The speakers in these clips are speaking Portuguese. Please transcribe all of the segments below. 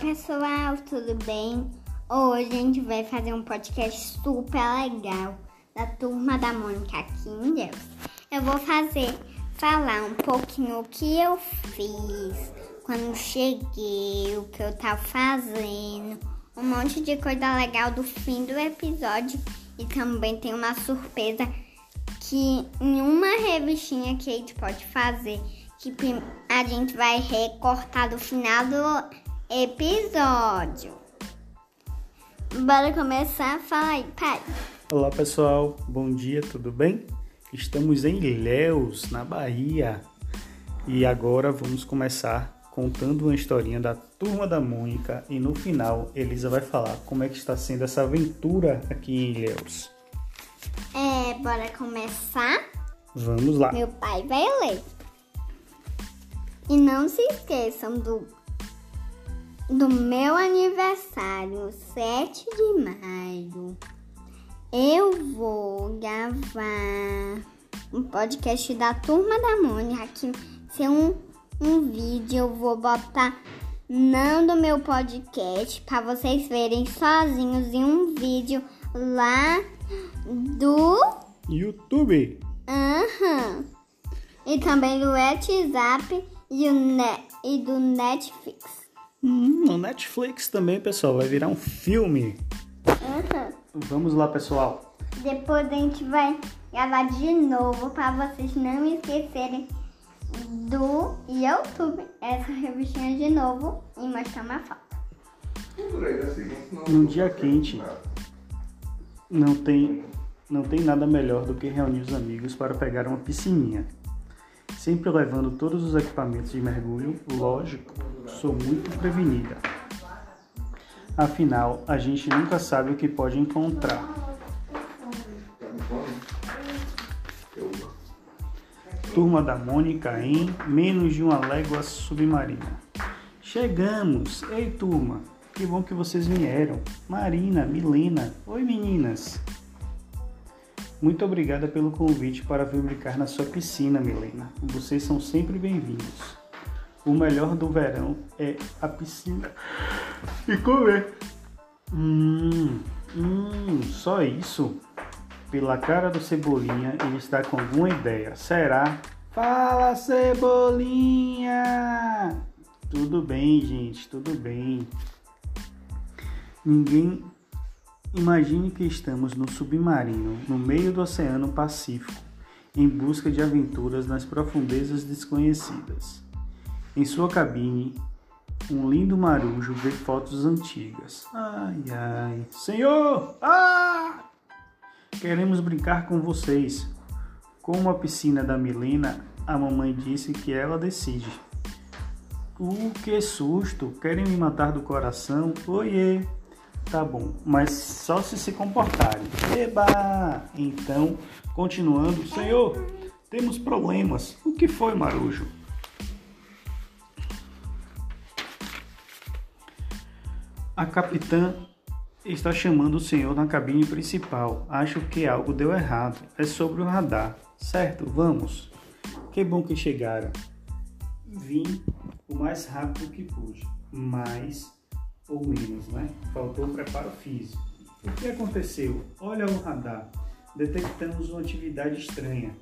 pessoal, tudo bem? Hoje a gente vai fazer um podcast super legal da turma da Mônica aqui em Deus. Eu vou fazer, falar um pouquinho o que eu fiz quando cheguei, o que eu tava fazendo, um monte de coisa legal do fim do episódio e também tem uma surpresa que em uma revistinha que a gente pode fazer que a gente vai recortar do final do episódio. Bora começar? Fala aí, pai. Olá pessoal, bom dia, tudo bem? Estamos em Ilhéus, na Bahia. E agora vamos começar contando uma historinha da turma da Mônica e no final Elisa vai falar como é que está sendo essa aventura aqui em Ilhéus. É, bora começar? Vamos lá. Meu pai vai ler. E não se esqueçam do, do meu aniversário, 7 de maio. Eu vou gravar um podcast da Turma da Mônica, que ser um, um vídeo eu vou botar não do meu podcast para vocês verem sozinhos em um vídeo lá do YouTube. Aham. Uhum. E também do WhatsApp e, ne e do Netflix. Hum, no Netflix também, pessoal, vai virar um filme. Uhum. Vamos lá, pessoal. Depois a gente vai gravar de novo para vocês não esquecerem do YouTube essa revistinha de novo e mostrar uma foto. Num dia quente, não tem, não tem nada melhor do que reunir os amigos para pegar uma piscininha sempre levando todos os equipamentos de mergulho, lógico, sou muito prevenida. Afinal, a gente nunca sabe o que pode encontrar. Turma da Mônica em menos de uma légua submarina. Chegamos! Ei, turma! Que bom que vocês vieram. Marina, Milena. Oi, meninas. Muito obrigada pelo convite para vir brincar na sua piscina, Milena. Vocês são sempre bem-vindos. O melhor do verão é a piscina e comer. Hum, hum, só isso? Pela cara do Cebolinha, ele está com alguma ideia. Será? Fala, Cebolinha! Tudo bem, gente, tudo bem. Ninguém Imagine que estamos no submarino, no meio do Oceano Pacífico, em busca de aventuras nas profundezas desconhecidas. Em sua cabine, um lindo marujo vê fotos antigas. Ai, ai. Senhor! Ah! Queremos brincar com vocês. Como a piscina da Milena, a mamãe disse que ela decide. Uh, que susto! Querem me matar do coração? Oiê! Tá bom, mas só se se comportarem. Eba! Então, continuando, Senhor, temos problemas. O que foi, Marujo? A capitã está chamando o senhor na cabine principal. Acho que algo deu errado. É sobre o radar. Certo, vamos. Que bom que chegaram. Vim o mais rápido que pude, mas ou menos, né? Faltou preparo físico. O que aconteceu? Olha o radar. Detectamos uma atividade estranha.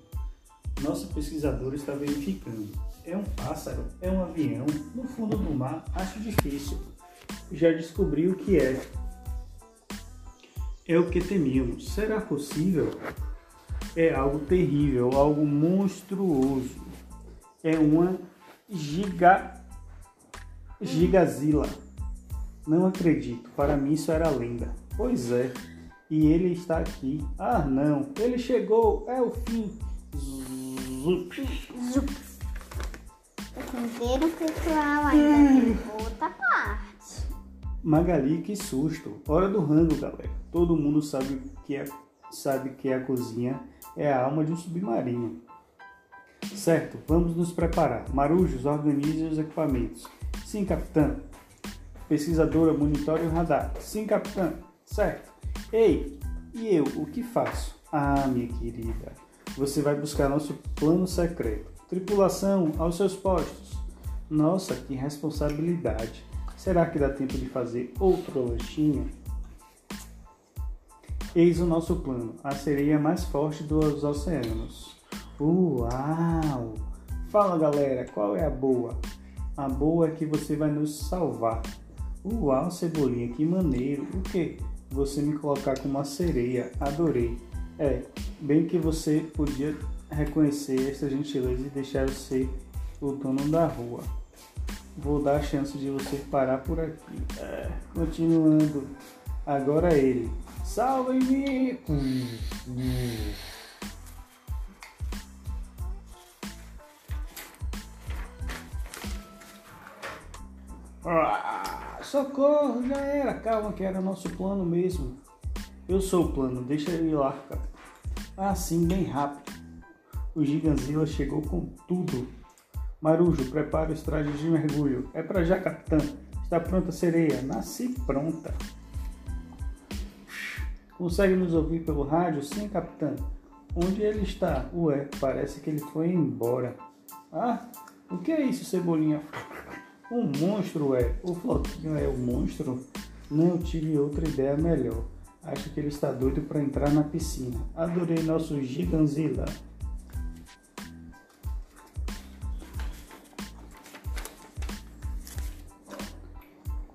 Nossa pesquisadora está verificando. É um pássaro? É um avião? No fundo do mar? Acho difícil. Já descobri o que é. É o que temíamos. Será possível? É algo terrível, algo monstruoso. É uma giga gigazila não acredito, para mim isso era lenda. Pois é, e ele está aqui. Ah não, ele chegou, é o fim. Zup. Zup. Entenderam, pessoal? Ainda tem outra parte. Magali, que susto. Hora do rango, galera. Todo mundo sabe que, é, sabe que a cozinha é a alma de um submarino. Certo, vamos nos preparar. Marujos, organize os equipamentos. Sim, capitão. Pesquisadora monitore o radar. Sim, capitã. Certo. Ei, e eu, o que faço? Ah, minha querida, você vai buscar nosso plano secreto. Tripulação, aos seus postos. Nossa, que responsabilidade. Será que dá tempo de fazer outro lanchinho? Eis o nosso plano: a sereia mais forte dos oceanos. Uau! Fala galera, qual é a boa? A boa é que você vai nos salvar. Uau, Cebolinha, que maneiro! O que? Você me colocar como uma sereia. Adorei. É, bem que você podia reconhecer esta gentileza e deixar eu ser o dono da rua. Vou dar a chance de você parar por aqui. É, continuando. Agora ele. Salve-me! Ah, socorro, já era. Calma, que era nosso plano mesmo. Eu sou o plano, deixa ir lá, cara. Assim, bem rápido. O Giganzilla chegou com tudo. Marujo, prepara os trajes de mergulho. É para já, capitã. Está pronta sereia. Nasci pronta. Consegue nos ouvir pelo rádio? Sim, capitã. Onde ele está? Ué, parece que ele foi embora. Ah, o que é isso, Cebolinha? Um monstro é. O Floquinho é o monstro? Não tive outra ideia melhor. Acho que ele está doido para entrar na piscina. Adorei nosso Giganzilla.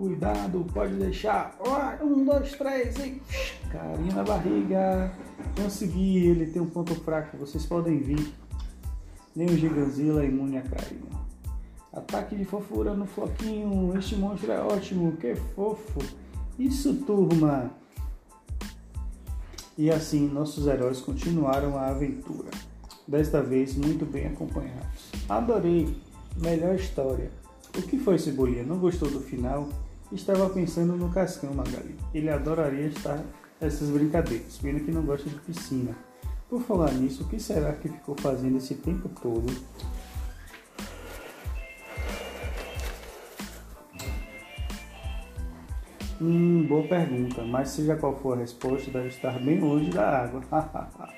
Cuidado, pode deixar. Um, dois, três e. Carinha na barriga. Consegui, ele tem um ponto fraco. Vocês podem vir. Nem o Giganzilla é imune a carinho. Ataque de fofura no floquinho. Este monstro é ótimo. Que fofo. Isso, turma. E assim, nossos heróis continuaram a aventura. Desta vez, muito bem acompanhados. Adorei. Melhor história. O que foi, Cebolinha? Não gostou do final? Estava pensando no Cascão, Magali. Ele adoraria estar essas brincadeiras, pena que não gosta de piscina. Por falar nisso, o que será que ficou fazendo esse tempo todo? Hum, boa pergunta, mas seja qual for a resposta, deve estar bem longe da água.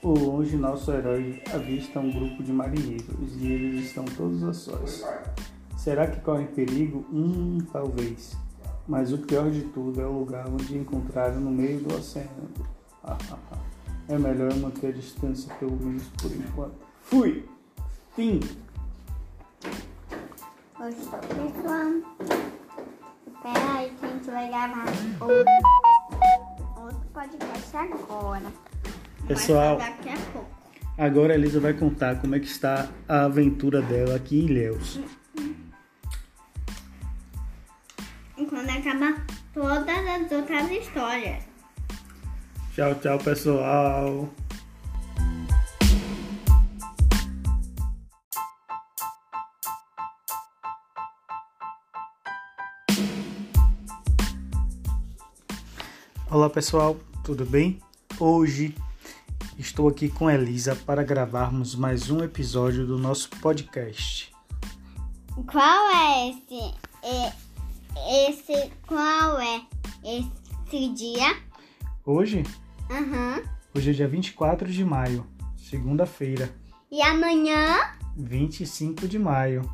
Por longe, nosso herói avista um grupo de marinheiros e eles estão todos a sós. Será que corre perigo? Hum, talvez. Mas o pior de tudo é o lugar onde encontraram no meio do oceano. é melhor manter a distância, pelo menos por enquanto. Fui! Fim! Oi, pessoal. Espera aí que a gente vai gravar outro, outro podcast agora. Pessoal, daqui a pouco. agora a Elisa vai contar como é que está a aventura dela aqui em Ilhéus. Todas as outras histórias. Tchau, tchau, pessoal. Olá pessoal, tudo bem? Hoje estou aqui com Elisa para gravarmos mais um episódio do nosso podcast. Qual é esse? É esse qual é esse dia? Hoje? Aham. Uhum. Hoje é dia 24 de maio, segunda-feira. E amanhã? 25 de maio.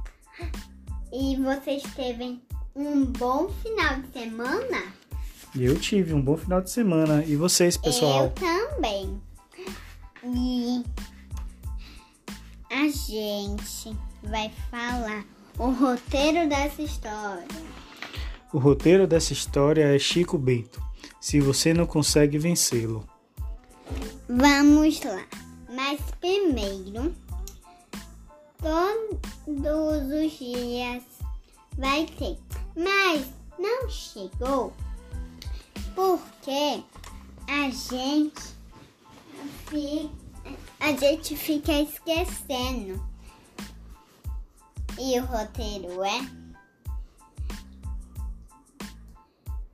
E vocês teve um bom final de semana? Eu tive um bom final de semana. E vocês, pessoal? Eu também. E a gente vai falar o roteiro dessa história. O roteiro dessa história é Chico Bento. Se você não consegue vencê-lo. Vamos lá. Mas primeiro, todos os dias vai ter. Mas não chegou porque a gente fica, a gente fica esquecendo. E o roteiro é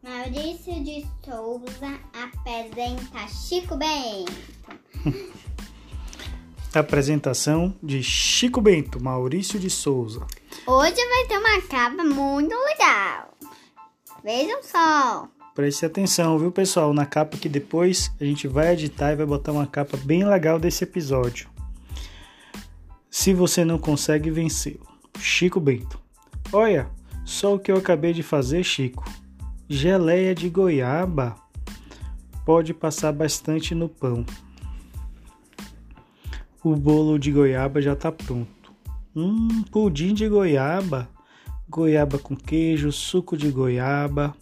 Maurício de Souza apresenta Chico Bento. Apresentação de Chico Bento, Maurício de Souza. Hoje vai ter uma capa muito legal. Vejam só. Preste atenção, viu, pessoal? Na capa que depois a gente vai editar e vai botar uma capa bem legal desse episódio. Se você não consegue vencê-lo. Chico Bento. Olha, Só o que eu acabei de fazer, Chico. Geleia de goiaba pode passar bastante no pão. O bolo de goiaba já está pronto. Hum, pudim de goiaba, goiaba com queijo, suco de goiaba.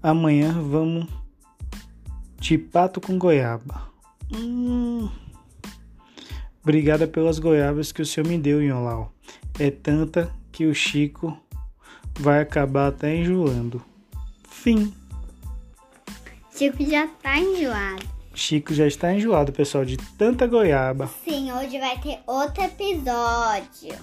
Amanhã vamos de pato com goiaba. Hum. Obrigada pelas goiabas que o senhor me deu, Iolau. É tanta que o Chico vai acabar até enjoando. Fim. Chico já tá enjoado. Chico já está enjoado, pessoal, de tanta goiaba. Sim, hoje vai ter outro episódio.